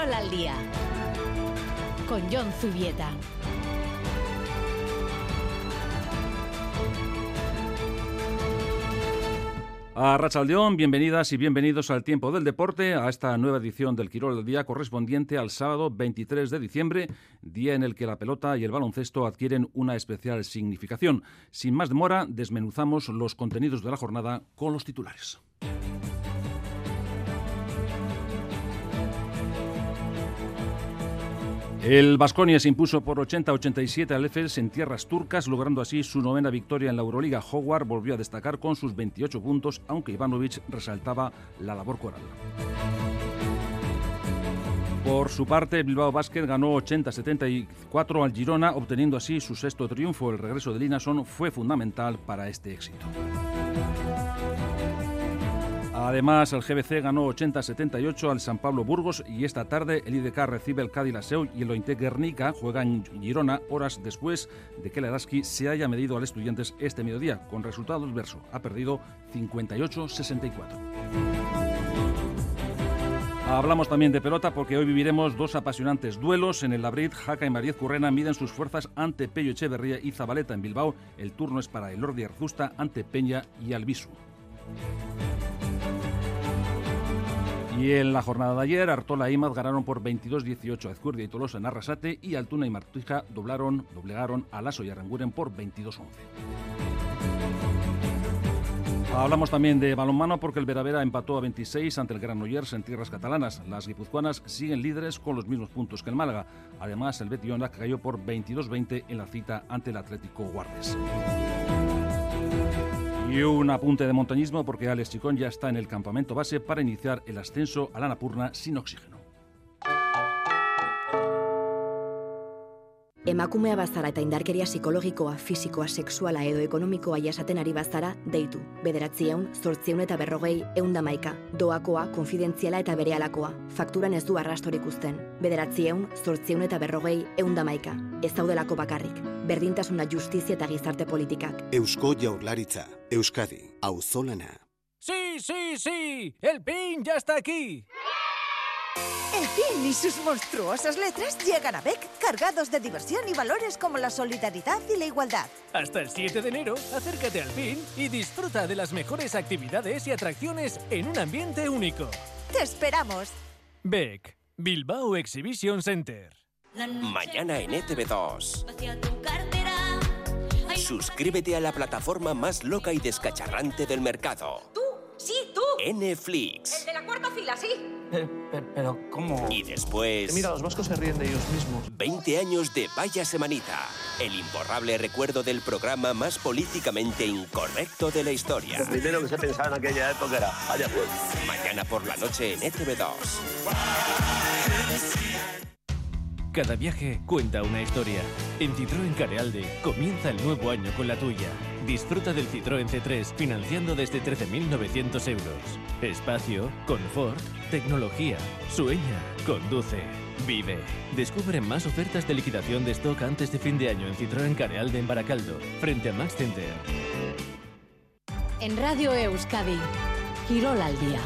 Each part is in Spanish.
Quirol al día con John Zubieta. A Rachaldeón, bienvenidas y bienvenidos al Tiempo del Deporte, a esta nueva edición del Quirol del Día correspondiente al sábado 23 de diciembre, día en el que la pelota y el baloncesto adquieren una especial significación. Sin más demora, desmenuzamos los contenidos de la jornada con los titulares. El Vasconia se impuso por 80-87 al Efes en tierras turcas, logrando así su novena victoria en la Euroliga. Howard volvió a destacar con sus 28 puntos, aunque Ivanovic resaltaba la labor coral. Por su parte, Bilbao Basket ganó 80-74 al Girona, obteniendo así su sexto triunfo. El regreso de Linason fue fundamental para este éxito. Además, el GBC ganó 80-78 al San Pablo Burgos y esta tarde el IDK recibe el Cádiz Laseu y el Ointe Guernica juega en Girona horas después de que el Araski se haya medido al Estudiantes este mediodía, con resultado adverso. Ha perdido 58-64. Hablamos también de pelota porque hoy viviremos dos apasionantes duelos. En el Labrit, Jaca y Mariez Currena miden sus fuerzas ante Pello Echeverría y Zabaleta en Bilbao. El turno es para el Ordi Arzusta ante Peña y Albisu. Y en la jornada de ayer, Artola y Imaz ganaron por 22-18 a Ezcurdia y Tolosa en Arrasate y Altuna y Martija doblaron, doblegaron a Lasso y Aranguren por 22-11. Hablamos también de balonmano porque el Veravera empató a 26 ante el Granollers en tierras catalanas. Las guipuzcoanas siguen líderes con los mismos puntos que el Málaga. Además, el Betionac cayó por 22-20 en la cita ante el Atlético Guardes. Y un apunte de montañismo porque Alex Chicón ya está en el campamento base para iniciar el ascenso a la Napurna sin oxígeno. Emakumea bazara eta indarkeria psikologikoa, fisikoa, sexuala edo ekonomikoa jasaten ari bazara, deitu. Bederatzieun, zortzieun eta berrogei, eunda maika. Doakoa, konfidentziala eta berealakoa. Fakturan ez du arrastorik uzten. Bederatzieun, zortzieun eta berrogei, eunda maika. Ez daudelako bakarrik. Berdintasuna justizia eta gizarte politikak. Eusko Jaurlaritza. Euskadi. Auzolana. ¡Sí, sí, sí! ¡El PIN ya está aquí! El PIN y sus monstruosas letras llegan a BEC cargados de diversión y valores como la solidaridad y la igualdad. Hasta el 7 de enero, acércate al PIN y disfruta de las mejores actividades y atracciones en un ambiente único. ¡Te esperamos! BEC, Bilbao Exhibition Center. Mañana en E ETV2. Suscríbete a la plataforma más loca y descacharrante del mercado. Netflix. El de la cuarta fila, sí. Pero, ¿cómo? Y después... Mira, los vascos se ríen de ellos mismos. 20 años de Vaya Semanita. El imborrable recuerdo del programa más políticamente incorrecto de la historia. Lo primero que se pensaba en aquella época era, vaya pues. Mañana por la noche en E ETV2. Cada viaje cuenta una historia. En Citroën Carealde comienza el nuevo año con la tuya. Disfruta del Citroën C3 financiando desde 13.900 euros. Espacio, confort, tecnología. Sueña, conduce, vive. Descubre más ofertas de liquidación de stock antes de fin de año en Citroën Carealde en Baracaldo, frente a Max Center. En Radio Euskadi, Quirol al día.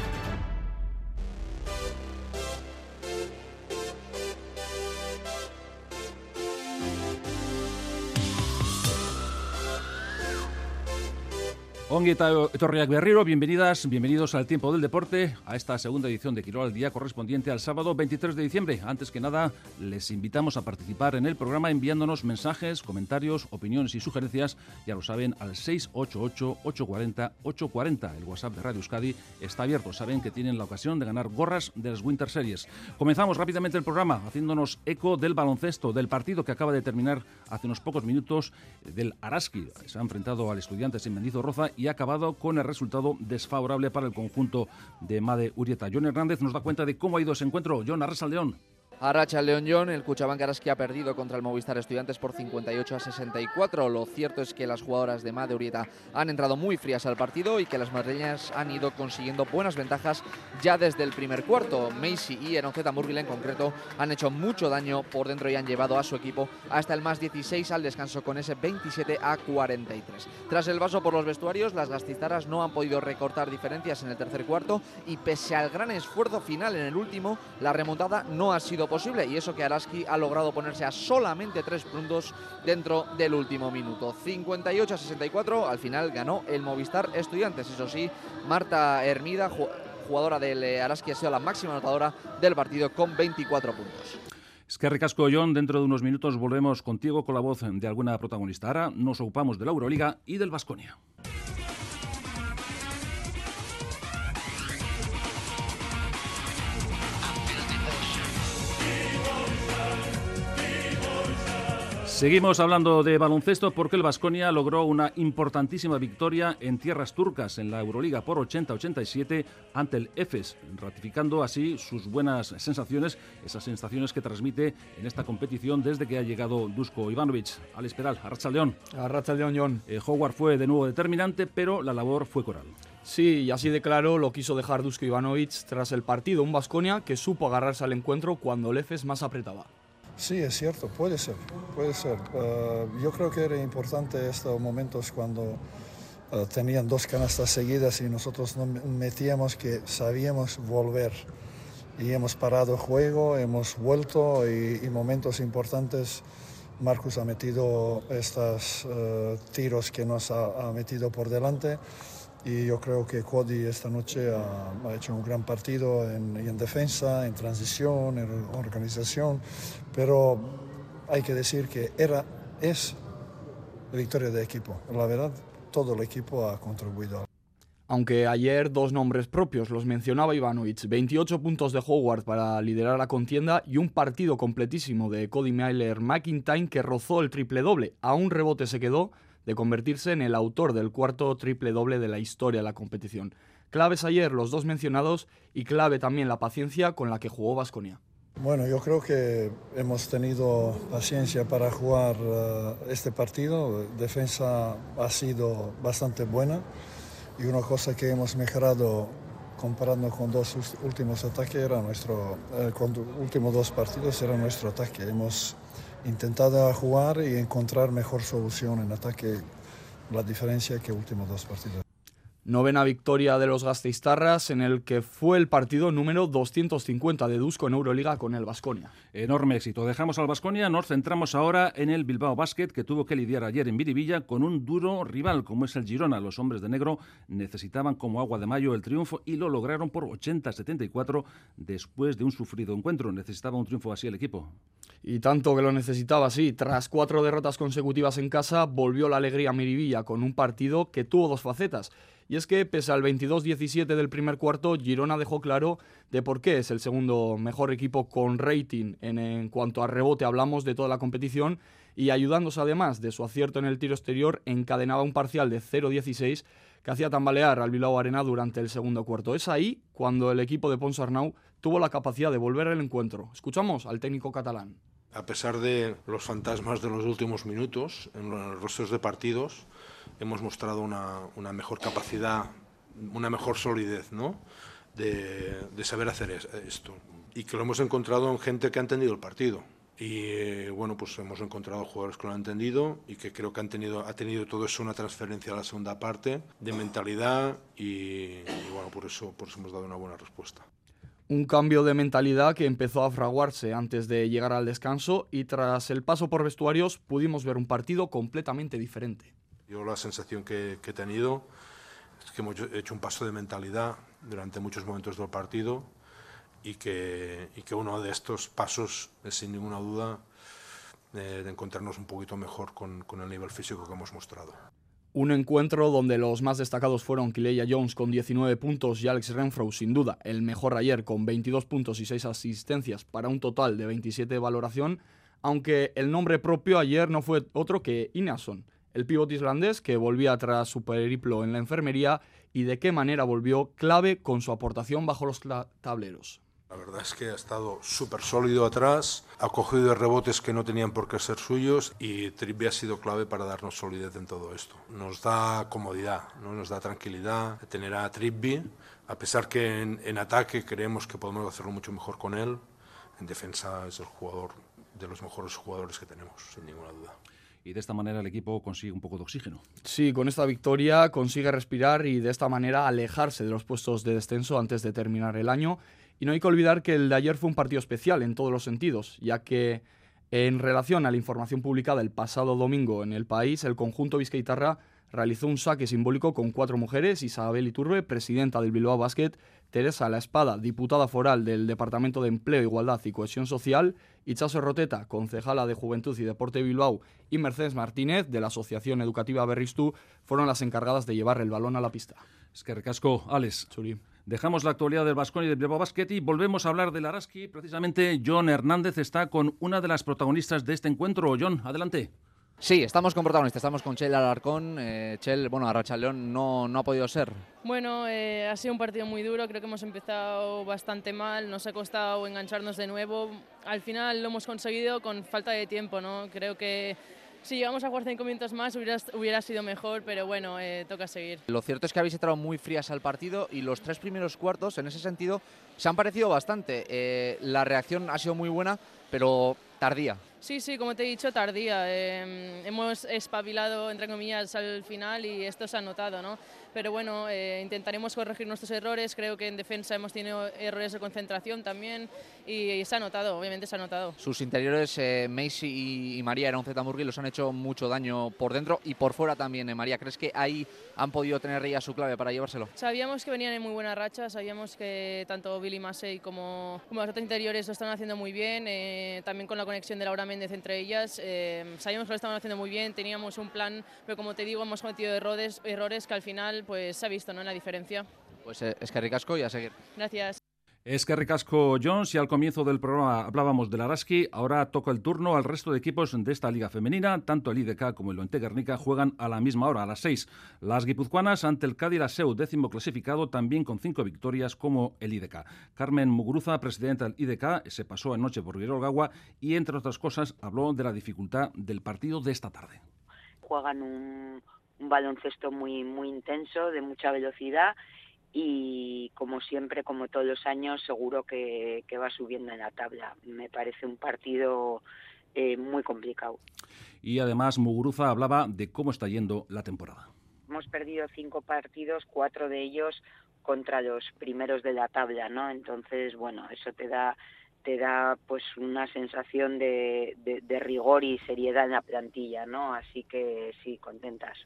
Ongi etorriak berriro, bienvenidas, bienvenidos al Tiempo del Deporte, a esta segunda edición de Quirol al Día correspondiente al sábado 23 de diciembre. Antes que nada, les invitamos a participar en el programa enviándonos mensajes, comentarios, opiniones y sugerencias, ya lo saben, al 688-840-840. El WhatsApp de Radio Euskadi está abierto, saben que tienen la ocasión de ganar gorras de las Winter Series. Comenzamos rápidamente el programa haciéndonos eco del baloncesto, del partido que acaba de terminar hace unos pocos minutos del Araski. Se ha enfrentado al Estudiantes en Mendizorroza y ha acabado con el resultado desfavorable para el conjunto de Made Urieta. John Hernández nos da cuenta de cómo ha ido ese encuentro. John Arrasa León. Arracha León John, el Cuchabank que ha perdido contra el Movistar Estudiantes por 58 a 64. Lo cierto es que las jugadoras de Made Urieta han entrado muy frías al partido y que las madrileñas han ido consiguiendo buenas ventajas ya desde el primer cuarto. Macy y Enoceta Murgil en concreto han hecho mucho daño por dentro y han llevado a su equipo hasta el más 16 al descanso con ese 27 a 43. Tras el vaso por los vestuarios, las gastizaras no han podido recortar diferencias en el tercer cuarto y pese al gran esfuerzo final en el último, la remontada no ha sido posible y eso que Araski ha logrado ponerse a solamente tres puntos dentro del último minuto. 58 a 64, al final ganó el Movistar Estudiantes. Eso sí, Marta Hermida, jugadora del eh, Araski, ha sido la máxima anotadora del partido con 24 puntos. Es que ricasco, John. Dentro de unos minutos volvemos contigo con la voz de alguna protagonista. Ahora nos ocupamos de la Euroliga y del Vasconia. Seguimos hablando de baloncesto porque el Vasconia logró una importantísima victoria en tierras turcas en la Euroliga por 80-87 ante el EFES, ratificando así sus buenas sensaciones, esas sensaciones que transmite en esta competición desde que ha llegado Dusko Ivanovic al Esperal, a Racha León. A Racha León, John. Eh, Howard fue de nuevo determinante, pero la labor fue coral. Sí, y así de claro lo quiso dejar Dusko Ivanovic tras el partido, un Vasconia que supo agarrarse al encuentro cuando el EFES más apretaba. Sí, es cierto, puede ser, puede ser. Eh, yo creo que era importante estos momentos cuando eh, tenían dos canastas seguidas y nosotros no metíamos que sabíamos volver. Y hemos parado juego, hemos vuelto y, momentos importantes. Marcus ha metido estos eh, tiros que nos ha metido por delante y yo creo que Cody esta noche ha, hecho un gran partido en, en, defensa, en transición, en organización, pero hay que decir que era, es victoria de equipo. La verdad, todo el equipo ha contribuido. Aunque ayer dos nombres propios los mencionaba Ivanovic, 28 puntos de Howard para liderar la contienda y un partido completísimo de Cody Myler McIntyre que rozó el triple doble. A un rebote se quedó de convertirse en el autor del cuarto triple doble de la historia de la competición. Claves ayer los dos mencionados y clave también la paciencia con la que jugó Vasconia. Bueno, yo creo que hemos tenido paciencia para jugar eh, este partido. Defensa ha sido bastante buena y una cosa que hemos mejorado comparando con dos últimos ataques era nuestro, eh, últimos dos partidos era nuestro ataque. Hemos intentado jugar y encontrar mejor solución en ataque, la diferencia que últimos dos partidos. Novena victoria de los Gasteiztarras en el que fue el partido número 250 de Dusko en Euroliga con el Basconia. Enorme éxito. Dejamos al Basconia, nos centramos ahora en el Bilbao Basket que tuvo que lidiar ayer en Viribilla con un duro rival como es el Girona. Los hombres de negro necesitaban como agua de mayo el triunfo y lo lograron por 80-74 después de un sufrido encuentro. Necesitaba un triunfo así el equipo. Y tanto que lo necesitaba, sí. Tras cuatro derrotas consecutivas en casa, volvió la alegría a Miribilla con un partido que tuvo dos facetas. Y es que, pese al 22-17 del primer cuarto, Girona dejó claro de por qué es el segundo mejor equipo con rating en, cuanto a rebote hablamos de toda la competición y ayudándose además de su acierto en el tiro exterior, encadenaba un parcial de 0-16 que hacía tambalear al Bilbao Arena durante el segundo cuarto. Es ahí cuando el equipo de Ponsarnau tuvo la capacidad de volver al encuentro. Escuchamos al técnico catalán. A pesar de los fantasmas de los últimos minutos en los rostros de partidos, hemos mostrado una, una mejor capacidad, una mejor solidez ¿no? de, de saber hacer esto. Y que lo hemos encontrado en gente que ha entendido el partido. Y eh, bueno, pues hemos encontrado jugadores que lo han entendido y que creo que han tenido, ha tenido todo eso una transferencia a la segunda parte de mentalidad y, y bueno, por eso, por eso hemos dado una buena respuesta un cambio de mentalidad que empezó a fraguarse antes de llegar al descanso y tras el paso por vestuarios pudimos ver un partido completamente diferente. Yo la sensación que, he tenido es que hemos hecho un paso de mentalidad durante muchos momentos del partido y que, y que uno de estos pasos es sin ninguna duda de, de encontrarnos un poquito mejor con, con el nivel físico que hemos mostrado. Un encuentro donde los más destacados fueron Kileya Jones con 19 puntos y Alex Renfro, sin duda, el mejor ayer con 22 puntos y 6 asistencias para un total de 27 de valoración, aunque el nombre propio ayer no fue otro que Inason, el pívot islandés que volvía tras su periplo en la enfermería y de qué manera volvió clave con su aportación bajo los tableros. La verdad es que ha estado súper sólido atrás, ha cogido rebotes que no tenían por qué ser suyos y Trippi ha sido clave para darnos solidez en todo esto. Nos da comodidad, ¿no? nos da tranquilidad tener a Trippi, a pesar que en, en ataque creemos que podemos hacerlo mucho mejor con él, en defensa es el jugador de los mejores jugadores que tenemos, sin ninguna duda y de esta manera el equipo consigue un poco de oxígeno. Sí, con esta victoria consigue respirar y de esta manera alejarse de los puestos de descenso antes de terminar el año. Y no hay que olvidar que el de ayer fue un partido especial en todos los sentidos, ya que en relación a la información publicada el pasado domingo en el país, el conjunto Vizcaitarra realizó un saque simbólico con cuatro mujeres, Isabel Iturbe, presidenta del Bilbao Basket, Teresa La Espada, diputada foral del Departamento de Empleo, Igualdad y Cohesión Social, Itchaso Roteta, concejala de Juventud y Deporte de Bilbao, y Mercedes Martínez, de la Asociación Educativa Berristu, fueron las encargadas de llevar el balón a la pista. Es que recasco, Alex. Churi. Dejamos la actualidad del Vasconi y del Bilbao Basket y volvemos a hablar del Araski. Precisamente John Hernández está con una de las protagonistas de este encuentro. John, adelante. Sí, estamos con protagonistas, estamos con Chel Alarcón. Eh, Chel, bueno, Arracha León no, no ha podido ser. Bueno, eh, ha sido un partido muy duro, creo que hemos empezado bastante mal, nos ha costado engancharnos de nuevo. Al final lo hemos conseguido con falta de tiempo, ¿no? Creo que si llegamos a jugar cinco minutos más hubiera, hubiera sido mejor, pero bueno, eh, toca seguir. Lo cierto es que habéis entrado muy frías al partido y los tres primeros cuartos, en ese sentido, se han parecido bastante. Eh, la reacción ha sido muy buena, pero tardía. Sí, sí, como te he dicho, tardía. Em, hemos espabilado, entre comillas, al final y esto se ha notado, ¿no? Pero bueno, eh, intentaremos corregir nuestros errores. Creo que en defensa hemos tenido errores de concentración también y, se ha notado, obviamente se ha notado. Sus interiores, eh, Macy y, María, eran un y los han hecho mucho daño por dentro y por fuera también. Eh, María, ¿crees que ahí han podido tener ella su clave para llevárselo? Sabíamos que venían en muy buena racha, sabíamos que tanto Billy Massey como, como los otros interiores lo están haciendo muy bien, eh, también con la conexión de Laura Méndez entre ellas. sabíamos que lo estaban haciendo muy bien, teníamos un plan, pero como te digo, hemos cometido errores, errores que al final pues se ha visto ¿no? la diferencia. Pues eh, es que ricasco y a seguir. Gracias. Es que ricasco Jones y al comienzo del programa hablábamos del Araski, ahora toca el turno al resto de equipos de esta liga femenina, tanto el IDK como el Oente Guernica juegan a la misma hora, a las seis. Las guipuzcoanas ante el Cádiz Seu, décimo clasificado, también con cinco victorias como el IDK. Carmen Muguruza, presidenta del IDK, se pasó anoche por Gagua y entre otras cosas habló de la dificultad del partido de esta tarde. Juegan un, un baloncesto muy, muy intenso, de mucha velocidad y como siempre, como todos los años, seguro que, va subiendo en la tabla. Me parece un partido eh, muy complicado. Y además Muguruza hablaba de cómo está yendo la temporada. Hemos perdido cinco partidos, cuatro de ellos contra los primeros de la tabla, ¿no? Entonces, bueno, eso te da te da pues una sensación de, rigor y seriedad en la plantilla, ¿no? Así que sí, contentas.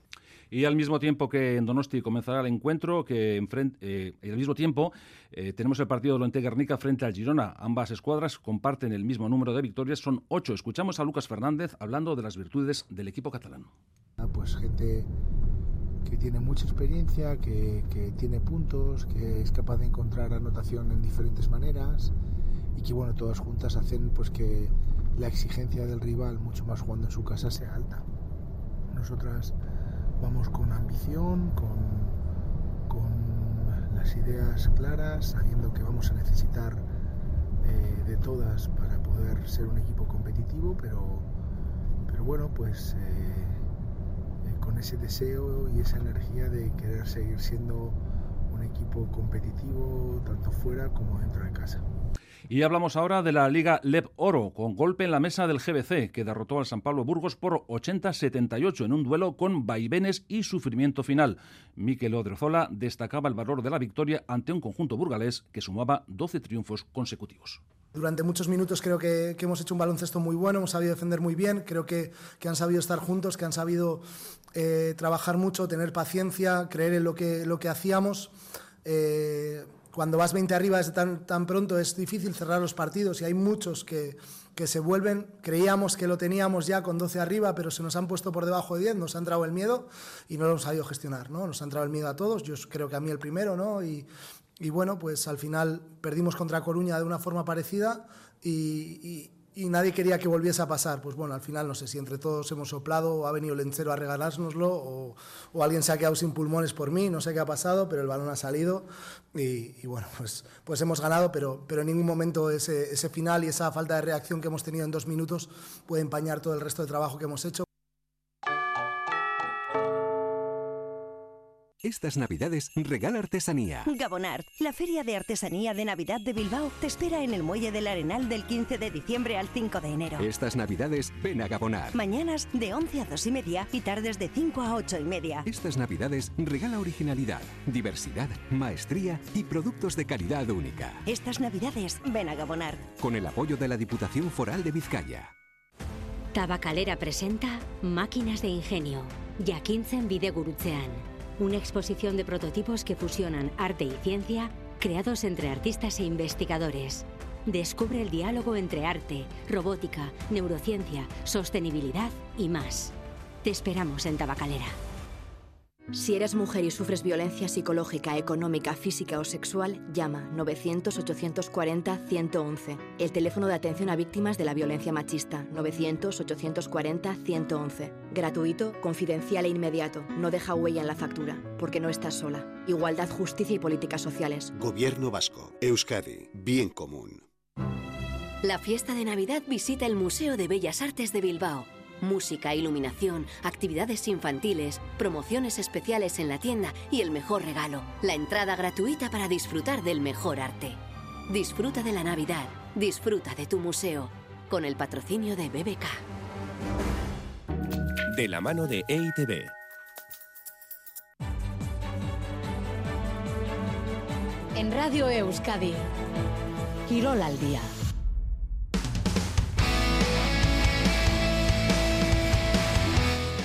Y al mismo tiempo que en Donosti comenzará el encuentro, que enfrente, eh, al mismo tiempo eh, tenemos el partido de Loente Guernica frente al Girona. Ambas escuadras comparten el mismo número de victorias, son ocho. Escuchamos a Lucas Fernández hablando de las virtudes del equipo catalán. Ah, pues gente que tiene mucha experiencia, que, que tiene puntos, que es capaz de encontrar anotación en diferentes maneras y que bueno, todas juntas hacen pues que la exigencia del rival, mucho más jugando en su casa, sea alta. Nosotras vamos con ambición, con, con las ideas claras, sabiendo que vamos a necesitar eh, de todas para poder ser un equipo competitivo, pero, pero bueno, pues eh, eh, con ese deseo y esa energía de querer seguir siendo un equipo competitivo tanto fuera como dentro de casa. Y hablamos ahora de la Liga LEP Oro, con golpe en la mesa del GBC, que derrotó al San Pablo Burgos por 80-78 en un duelo con vaivenes y sufrimiento final. Miquel Odrezola destacaba el valor de la victoria ante un conjunto burgalés que sumaba 12 triunfos consecutivos. Durante muchos minutos creo que, hemos hecho un baloncesto muy bueno, hemos sabido defender muy bien, creo que, han sabido estar juntos, que han sabido eh, trabajar mucho, tener paciencia, creer en lo que, lo que hacíamos. Eh, cuando vas 20 arriba tan, tan pronto es difícil cerrar los partidos y hay muchos que, que se vuelven, creíamos que lo teníamos ya con 12 arriba, pero se nos han puesto por debajo de 10, nos ha entrado el miedo y no lo hemos sabido gestionar, ¿no? Nos ha entrado el miedo a todos, yo creo que a mí el primero, ¿no? Y, y bueno, pues al final perdimos contra Coruña de una forma parecida y nadie quería que volviese a pasar. Pues bueno, al final no sé si entre todos hemos soplado o ha venido el lencero a regalárnoslo o, o, alguien se ha quedado sin pulmones por mí, no sé qué ha pasado, pero el balón ha salido y, y bueno, pues, pues hemos ganado, pero, pero en ningún momento ese, ese final y esa falta de reacción que hemos tenido en dos minutos puede empañar todo el resto de trabajo que hemos hecho. Estas navidades regala artesanía. Gabonart, la feria de artesanía de Navidad de Bilbao, te espera en el Muelle del Arenal del 15 de diciembre al 5 de enero. Estas navidades ven a Gabonart. Mañanas de 11 a 2 y media y tardes de 5 a 8 y media. Estas navidades regala originalidad, diversidad, maestría y productos de calidad única. Estas navidades ven a Gabonart. Con el apoyo de la Diputación Foral de Vizcaya. Tabacalera presenta Máquinas de Ingenio. Jakintzen bidegurutzean. Una exposición de prototipos que fusionan arte y ciencia, creados entre artistas e investigadores. Descubre el diálogo entre arte, robótica, neurociencia, sostenibilidad y más. Te esperamos en Tabacalera. Si eres mujer y sufres violencia psicológica, económica, física o sexual, llama 900-840-111. El teléfono de atención a víctimas de la violencia machista, 900-840-111. Gratuito, confidencial e inmediato. No deja huella en la factura, porque no estás sola. Igualdad, justicia y políticas sociales. Gobierno vasco. Euskadi. Bien común. La fiesta de Navidad visita el Museo de Bellas Artes de Bilbao música, iluminación, actividades infantiles, promociones especiales en la tienda y el mejor regalo, la entrada gratuita para disfrutar del mejor arte. Disfruta de la Navidad, disfruta de tu museo, con el patrocinio de BBK. De la mano de EITB. En Radio Euskadi, Quirol al día.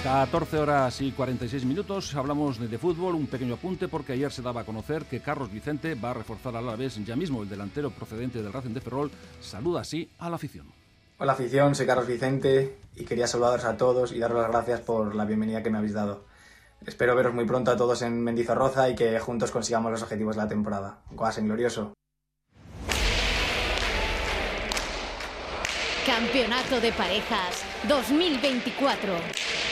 14 horas y 46 minutos, hablamos de fútbol, un pequeño apunte porque ayer se daba a conocer que Carlos Vicente va a reforzar a la vez ya mismo el delantero procedente del Racing de Ferrol, saluda así a la afición. Hola afición, soy Carlos Vicente y quería saludaros a todos y daros las gracias por la bienvenida que me habéis dado. Espero veros muy pronto a todos en Mendizorroza y que juntos consigamos los objetivos de la temporada. Guasen glorioso. Campeonato de Parejas 2024.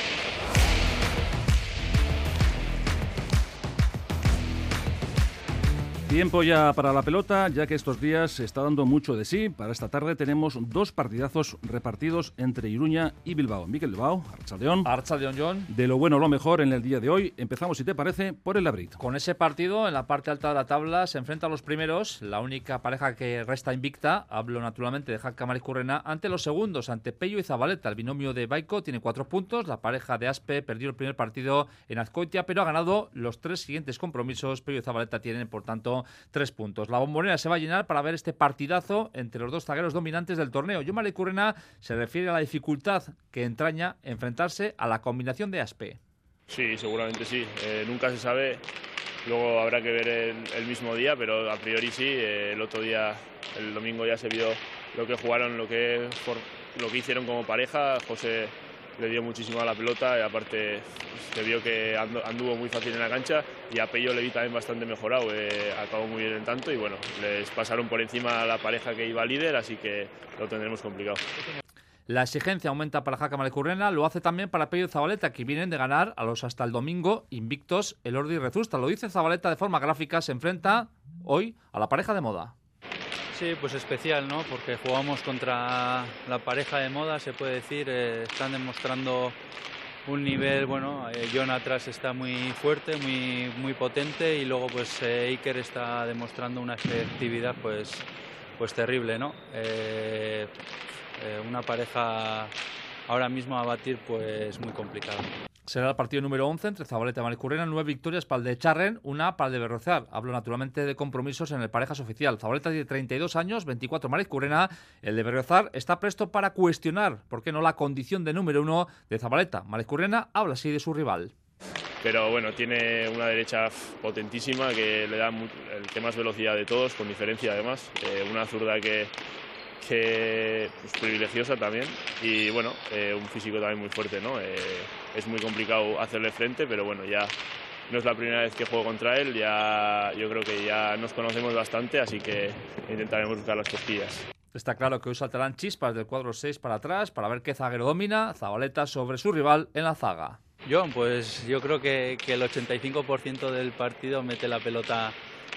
Tiempo ya para la pelota, ya que estos días se está dando mucho de sí. Para esta tarde tenemos dos partidazos repartidos entre Iruña y Bilbao. Miquel Bilbao, Archaldeón. Archaldeón, John. De lo bueno lo mejor en el día de hoy. Empezamos, si te parece, por el Labrit. Con ese partido, en la parte alta de la tabla, se enfrentan los primeros, la única pareja que resta invicta, hablo naturalmente de Jaca Currena, ante los segundos, ante Pello y Zabaleta. El binomio de Baico tiene cuatro puntos. La pareja de Aspe perdió el primer partido en Azcoitia, pero ha ganado los tres siguientes compromisos. Pello y Zabaleta tienen, por tanto, tres puntos. La bombonera se va a llenar para ver este partidazo entre los dos zagueros dominantes del torneo. Yomale Currena se refiere a la dificultad que entraña enfrentarse a la combinación de Aspe. Sí, seguramente sí. Eh, nunca se sabe. Luego habrá que ver el, mismo día, pero a priori sí. Eh, el otro día, el domingo ya se vio lo que jugaron, lo que, lo que hicieron como pareja. José le dio muchísimo a la pelota y aparte se vio que anduvo muy fácil en la cancha y a Pello le vi también bastante mejorado, eh, acabó muy bien en tanto y bueno, les pasaron por encima a la pareja que iba líder, así que lo tendremos complicado. La exigencia aumenta para Jaca Malecurrena, lo hace también para Pello y Zabaleta, que vienen de ganar a los hasta el domingo invictos el Ordi Rezusta. Lo dice Zabaleta de forma gráfica, se enfrenta hoy a la pareja de moda. Sí, pues especial, ¿no? Porque jugamos contra la pareja de moda, se puede decir. Eh, están demostrando un nivel, bueno, eh, John atrás está muy fuerte, muy, muy potente y luego pues eh, Iker está demostrando una efectividad pues, pues terrible, ¿no? una pareja ahora mismo a batir pues muy complicado. Será el partido número 11 entre Zabaleta y Malicurrena. Nueve victorias para el de Charren, una para el de Berrozar. Hablo naturalmente de compromisos en el parejas oficial. Zabaleta tiene 32 años, 24 Malicurrena. El de Berrozar está presto para cuestionar, ¿por qué no la condición de número uno de Zabaleta? Malicurrena habla así de su rival pero bueno, tiene una derecha potentísima que le da el que más velocidad de todos, con diferencia además. Eh, una zurda que, que pues, privilegiosa también y bueno, eh, un físico también muy fuerte, ¿no? Eh, es muy complicado hacerle frente, pero bueno, ya no es la primera vez que juego contra él, ya yo creo que ya nos conocemos bastante, así que intentaremos buscar las costillas. Está claro que hoy saltarán chispas del cuadro 6 para atrás para ver qué zaguero domina, Zabaleta sobre su rival en la zaga. John, pues yo creo que, que el 85% del partido mete la pelota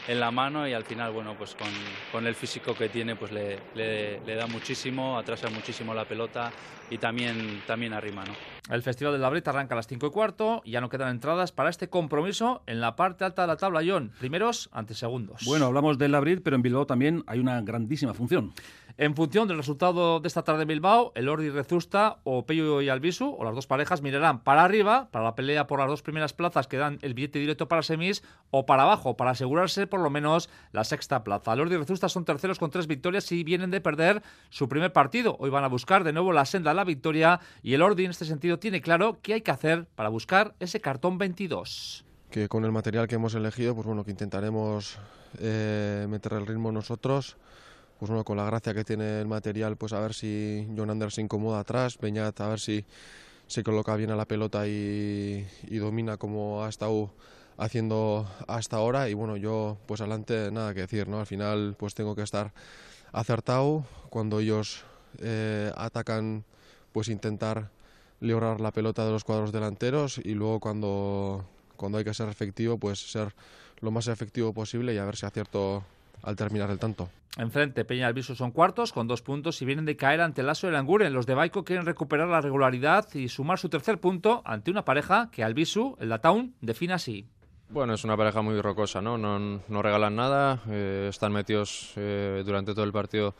en la mano y al final, bueno, pues con, con el físico que tiene, pues le, le, le, da muchísimo, atrasa muchísimo la pelota y también, también arrima, ¿no? El Festival de la Brita arranca a las 5 y cuarto y ya no quedan entradas para este compromiso en la parte alta de la tabla, John. Primeros ante segundos. Bueno, hablamos del Abril, pero en Bilbao también hay una grandísima función. En función del resultado de esta tarde en Bilbao, el Ordi Rezusta o Pello y Albisu, o las dos parejas, mirarán para arriba, para la pelea por las dos primeras plazas que dan el billete directo para semis, o para abajo, para asegurarse por lo menos la sexta plaza. El Ordi Rezusta son terceros con tres victorias y vienen de perder su primer partido. Hoy van a buscar de nuevo la senda de la victoria y el Ordi en este sentido tiene claro qué hay que hacer para buscar ese cartón 22. Que con el material que hemos elegido, pues bueno, que intentaremos eh, meter el ritmo nosotros pues bueno, con la gracia que tiene el material, pues a ver si John Anders se incomoda atrás, Beñat a ver si se coloca bien a la pelota y, y, domina como ha estado haciendo hasta ahora y bueno, yo pues adelante nada que decir, ¿no? Al final pues tengo que estar acertado cuando ellos eh, atacan pues intentar librar la pelota de los cuadros delanteros y luego cuando, cuando hay que ser efectivo pues ser lo más efectivo posible y a ver si acierto al terminar el tanto. Enfrente, Peña Albisu son cuartos con dos puntos y vienen de caer ante el Lasso y el Anguren. Los de Baico quieren recuperar la regularidad y sumar su tercer punto ante una pareja que Albisu, el Datown, define así. Bueno, es una pareja muy rocosa, ¿no? No, no regalan nada, eh, están metidos eh, durante todo el partido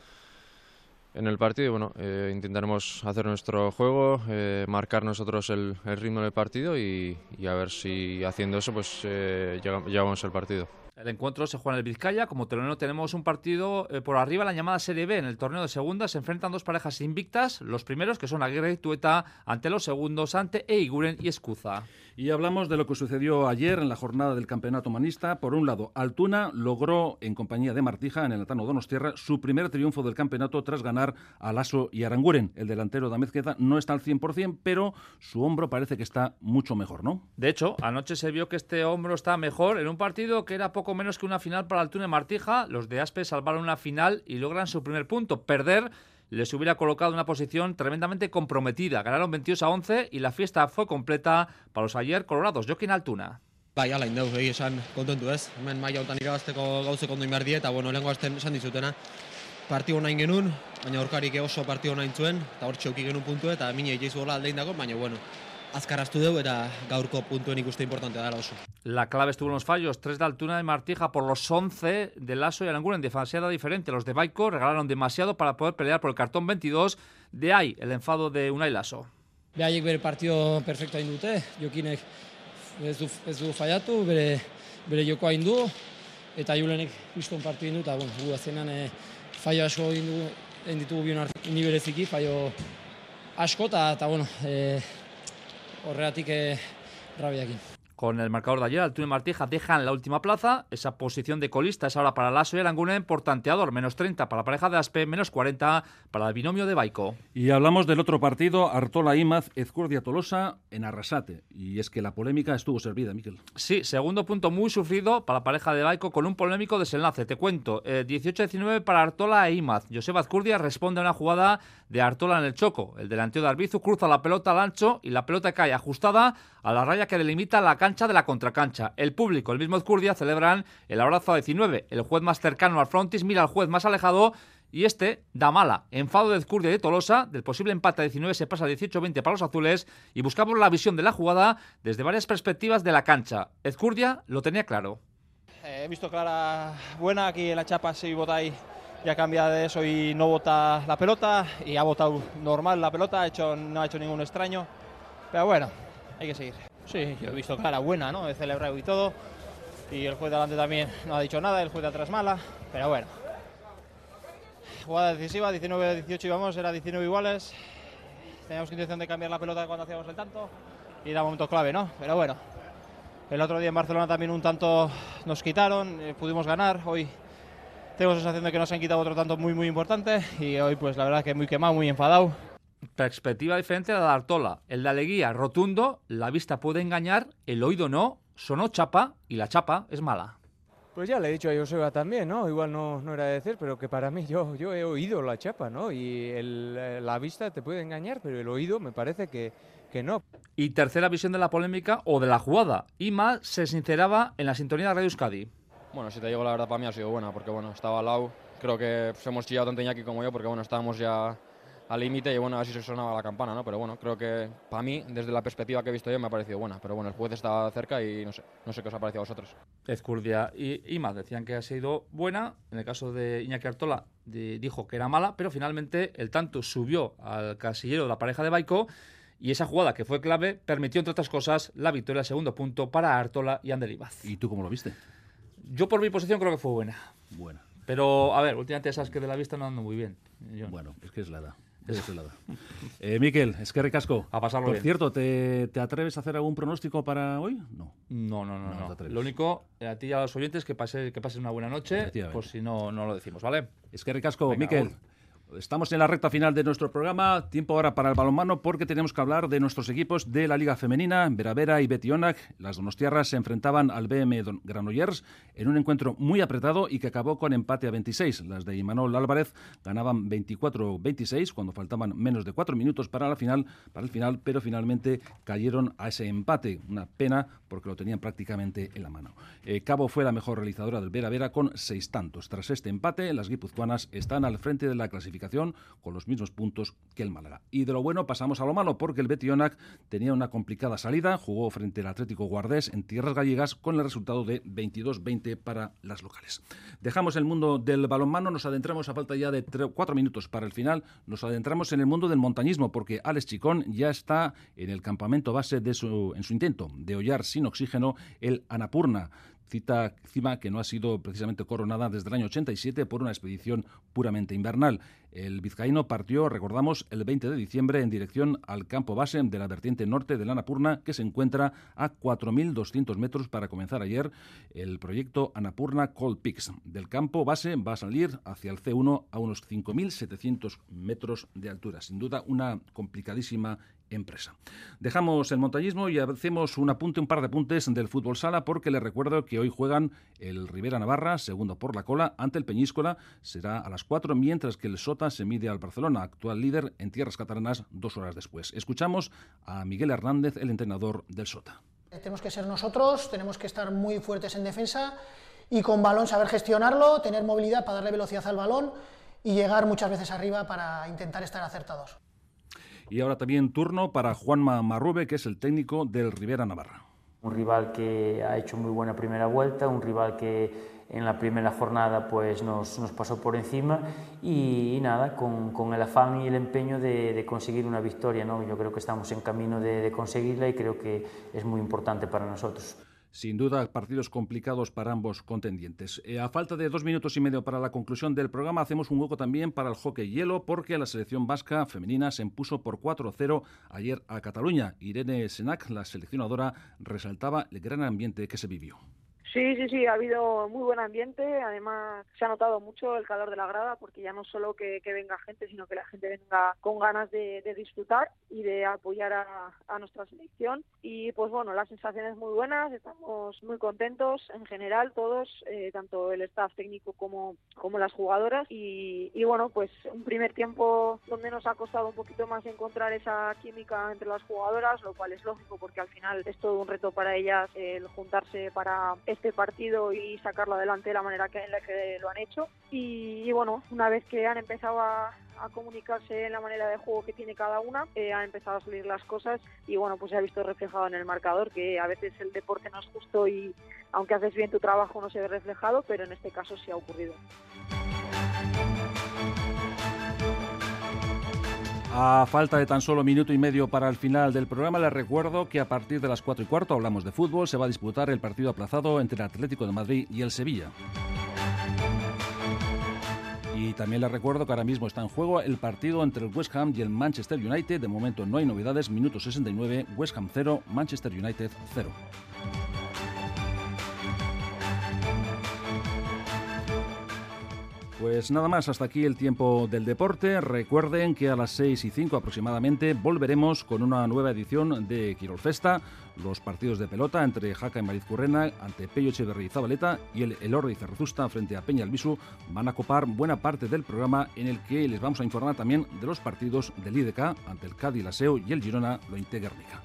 en el partido y bueno, eh, intentaremos hacer nuestro juego, marcar nosotros el, el, ritmo del partido y, y, a ver si haciendo eso pues llegamos al partido. El encuentro se juega en el Vizcaya. Como telonero tenemos un partido eh, por arriba, la llamada Serie B. En el torneo de segunda se enfrentan dos parejas invictas. Los primeros, que son Aguirre y Tueta, ante los segundos, ante Eiguren y Escuza. Y hablamos de lo que sucedió ayer en la jornada del campeonato manista. Por un lado, Altuna logró, en compañía de Martija, en el Atano Donostierra, su primer triunfo del campeonato tras ganar a Lasso y Aranguren. El delantero de Amezqueta no está al 100%, pero su hombro parece que está mucho mejor, ¿no? De hecho, anoche se vio que este hombro está mejor en un partido que era poco menos que una final para Altuna y Martija. Los de Aspe salvaron una final y logran su primer punto. Perder les hubiera colocado en una posición tremendamente comprometida. Ganaron 22 a 11 y la fiesta fue completa para los ayer colorados. Joaquín Altuna. Bai, ala indau, egi esan kontentu ez. Hemen maila hotan irabazteko gauzek ondo inbar eta bueno, lehenko azten esan dizutena. Partio nahin genuen, baina horkarik oso partio nahin zuen, eta hor txauki genuen puntu eta mine egeizu aldein dago, baina bueno, azkaraztu dugu eta gaurko puntuen ikuste importante dara oso. La clave estuvo en los fallos, tres de Altuna y Martija por los 11 de Lasso y Aranguren, demasiado diferente. Los de Baico regalaron demasiado para poder pelear por el cartón 22, de ahí el enfado de Unai Lasso. Behaiek bere partio perfecto hain dute, jokinek ez du, ez du fallatu, bere, bere joko hain du, eta julenek kriston partio hain du, eta bueno, gu azenan e, fallo asko hain, ditugu bion ni bereziki, fallo asko, eta, eta bueno, e, horregatik e, rabiakin. Con el marcador de ayer, Altuna y Martija dejan la última plaza. Esa posición de colista es ahora para Lasso y Aranguren por tanteador. Menos 30 para la pareja de Aspe, menos 40 para el binomio de Baico. Y hablamos del otro partido, Artola Imaz, Ezcurdia Tolosa en Arrasate. Y es que la polémica estuvo servida, Miquel. Sí, segundo punto muy sufrido para la pareja de Baico con un polémico desenlace. Te cuento, eh, 18-19 para Artola e Imaz. Joseba Azcurdia responde a una jugada de Artola en el choco. El delantero de Arbizu cruza la pelota al ancho y la pelota cae ajustada a la raya que delimita la cancha de la contracancha. El público, el mismo Ezcurdia, celebran el abrazo a 19. El juez más cercano al frontis mira al juez más alejado y este da mala. Enfado de Ezcurdia de Tolosa, del posible empate a 19 se pasa a 18-20 para los azules y buscamos la visión de la jugada desde varias perspectivas de la cancha. Ezcurdia lo tenía claro. Eh, he visto clara buena, aquí en la chapa si vota ahí ya cambia de eso y no bota la pelota y ha votado normal la pelota, ha hecho, no ha hecho ningún extraño. Pero bueno, hay que seguir. Sí, yo he visto cara buena, ¿no? He celebrado y todo. Y el juez de adelante también no ha dicho nada, el juez de atrás mala. Pero bueno. Jugada decisiva, 19-18 íbamos, era 19 iguales. Teníamos intención de cambiar la pelota cuando hacíamos el tanto. Y era momento clave, ¿no? Pero bueno. El otro día en Barcelona también un tanto nos quitaron, eh, pudimos ganar. Hoy tengo la sensación de que nos han quitado otro tanto muy, muy importante. Y hoy, pues la verdad que muy quemado, muy enfadado. Perspectiva diferente a la de Artola. El de Aleguía, rotundo, la vista puede engañar, el oído no, sonó chapa y la chapa es mala. Pues ya le he dicho a Joseba también, ¿no? Igual no, no era de decir, pero que para mí yo, yo he oído la chapa, ¿no? Y el, la vista te puede engañar, pero el oído me parece que, que no. Y tercera visión de la polémica o de la jugada. Ima se sinceraba en la sintonía de Radio Euskadi. Bueno, si te digo la verdad, para mí ha sido buena, porque bueno, estaba al lado. Creo que pues, hemos chillado tanto Iñaki como yo, porque bueno, estábamos ya al límite y bueno, así se sonaba la campana, ¿no? Pero bueno, creo que para mí, desde la perspectiva que he visto yo, me ha parecido buena. Pero bueno, el juez estaba cerca y no sé, no sé qué os ha parecido a vosotros. Ezcurdia y Ima decían que ha sido buena. En el caso de Iñaki Artola dijo que era mala, pero finalmente el tanto subió al casillero de la pareja de Baico y esa jugada que fue clave permitió, entre otras cosas, la victoria al segundo punto para Artola y Ander Ibaz. ¿Y tú cómo lo viste? Yo por mi posición creo que fue buena. Buena. Pero, a ver, últimamente sabes que de la vista no ando muy bien. Bueno, es que es la edad. Eh, Miquel, es que recasco. A pasarlo Por cierto, ¿te, atreves a hacer algún pronóstico para hoy? No. No, no, no. no, Lo único, eh, a ti y a los oyentes, que, pase, que pasen una buena noche. Por si no, no lo decimos, ¿vale? Es que recasco, Miquel. Estamos en la recta final de nuestro programa. Tiempo ahora para el balonmano porque tenemos que hablar de nuestros equipos de la Liga Femenina. Veravera y Betionac, las donostiarras, se enfrentaban al BM Granollers en un encuentro muy apretado y que acabó con empate a 26. Las de Imanol Álvarez ganaban 24-26 cuando faltaban menos de cuatro minutos para, la final, para el final, pero finalmente cayeron a ese empate. Una pena porque lo tenían prácticamente en la mano. Eh, Cabo fue la mejor realizadora del Veravera con seis tantos. Tras este empate, las guipuzcoanas están al frente de la clasificación con los mismos puntos que el Málaga. Y de lo bueno pasamos a lo malo porque el Betionac tenía una complicada salida, jugó frente al Atlético Guardés en tierras gallegas con el resultado de 22-20 para las locales. Dejamos el mundo del balonmano, nos adentramos a falta ya de cuatro minutos para el final, nos adentramos en el mundo del montañismo porque Alex Chicón ya está en el campamento base de su, en su intento de hollar sin oxígeno el Anapurna cita cima que no ha sido precisamente coronada desde el año 87 por una expedición puramente invernal. El vizcaíno partió, recordamos, el 20 de diciembre en dirección al campo base de la vertiente norte de la Anapurna, que se encuentra a 4.200 metros para comenzar ayer el proyecto Anapurna Cold Peaks. Del campo base va a salir hacia el C1 a unos 5.700 metros de altura. Sin duda, una complicadísima empresa. Dejamos el montañismo y hacemos un apunte, un par de apuntes del fútbol sala, porque les recuerdo que hoy juegan el Rivera Navarra, segundo por la cola, ante el Peñíscola, será a las 4, mientras que el Sota se mide al Barcelona, actual líder en tierras catalanas, dos horas después. Escuchamos a Miguel Hernández, el entrenador del Sota. Tenemos que ser nosotros, tenemos que estar muy fuertes en defensa y con balón saber gestionarlo, tener movilidad para darle velocidad al balón y llegar muchas veces arriba para intentar estar acertados. Y ahora también turno para Juanma Marrube, que es el técnico del Rivera Navarra. Un rival que ha hecho muy buena primera vuelta, un rival que en la primera jornada pues nos, nos pasó por encima y, nada, con, el afán y el empeño de, conseguir una victoria. ¿no? Yo creo que estamos en camino de conseguirla y creo que es muy importante para nosotros. Sin duda, partidos complicados para ambos contendientes. Eh, a falta de dos minutos y medio para la conclusión del programa, hacemos un hueco también para el hockey hielo, porque la selección vasca femenina se impuso por 4-0 ayer a Cataluña. Irene Senac, la seleccionadora, resaltaba el gran ambiente que se vivió. Sí, sí, sí, ha habido muy buen ambiente. Además, se ha notado mucho el calor de la grada, porque ya no solo que, venga gente, sino que la gente venga con ganas de, disfrutar y de apoyar a, nuestra selección. Y pues bueno, las sensaciones muy buenas, estamos muy contentos en general, todos, eh, tanto el staff técnico como, como las jugadoras. Y, y bueno, pues un primer tiempo donde nos ha costado un poquito más encontrar esa química entre las jugadoras, lo cual es lógico porque al final es todo un reto para ellas el juntarse para este este partido y sacarlo adelante de la manera que, en la que lo han hecho. Y, bueno, una vez que han empezado a, comunicarse en la manera de juego que tiene cada una, eh, han empezado a salir las cosas y bueno, pues se ha visto reflejado en el marcador que a veces el deporte no es justo y aunque haces bien tu trabajo no se ve reflejado, pero en este caso sí ha ocurrido. A falta de tan solo minuto y medio para el final del programa, les recuerdo que a partir de las 4 y cuarto hablamos de fútbol. Se va a disputar el partido aplazado entre el Atlético de Madrid y el Sevilla. Y también les recuerdo que ahora mismo está en juego el partido entre el West Ham y el Manchester United. De momento no hay novedades. Minuto 69, West Ham 0, Manchester United 0. Pues nada más, hasta aquí el tiempo del deporte. Recuerden que a las 6 y 5 aproximadamente volveremos con una nueva edición de Quirol Festa, los partidos de pelota entre Jaca y Marizcurrena ante Pello Echeverri y Zabaleta y el Elordi Cerrezusta frente a Peña Albisu van a copar buena parte del programa en el que les vamos a informar también de los partidos del IDK ante el Cádiz Laseo y el Girona lo Guernica.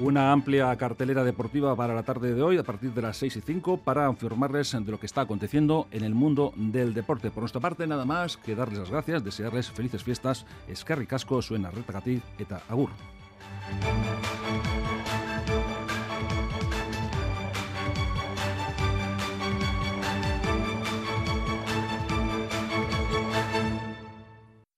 Una amplia cartelera deportiva para la tarde de hoy a partir de las 6 y 5 para informarles de lo que está aconteciendo en el mundo del deporte. Por nuestra parte, nada más que darles las gracias, desearles felices fiestas, escarri casco, suena retagatik eta agur.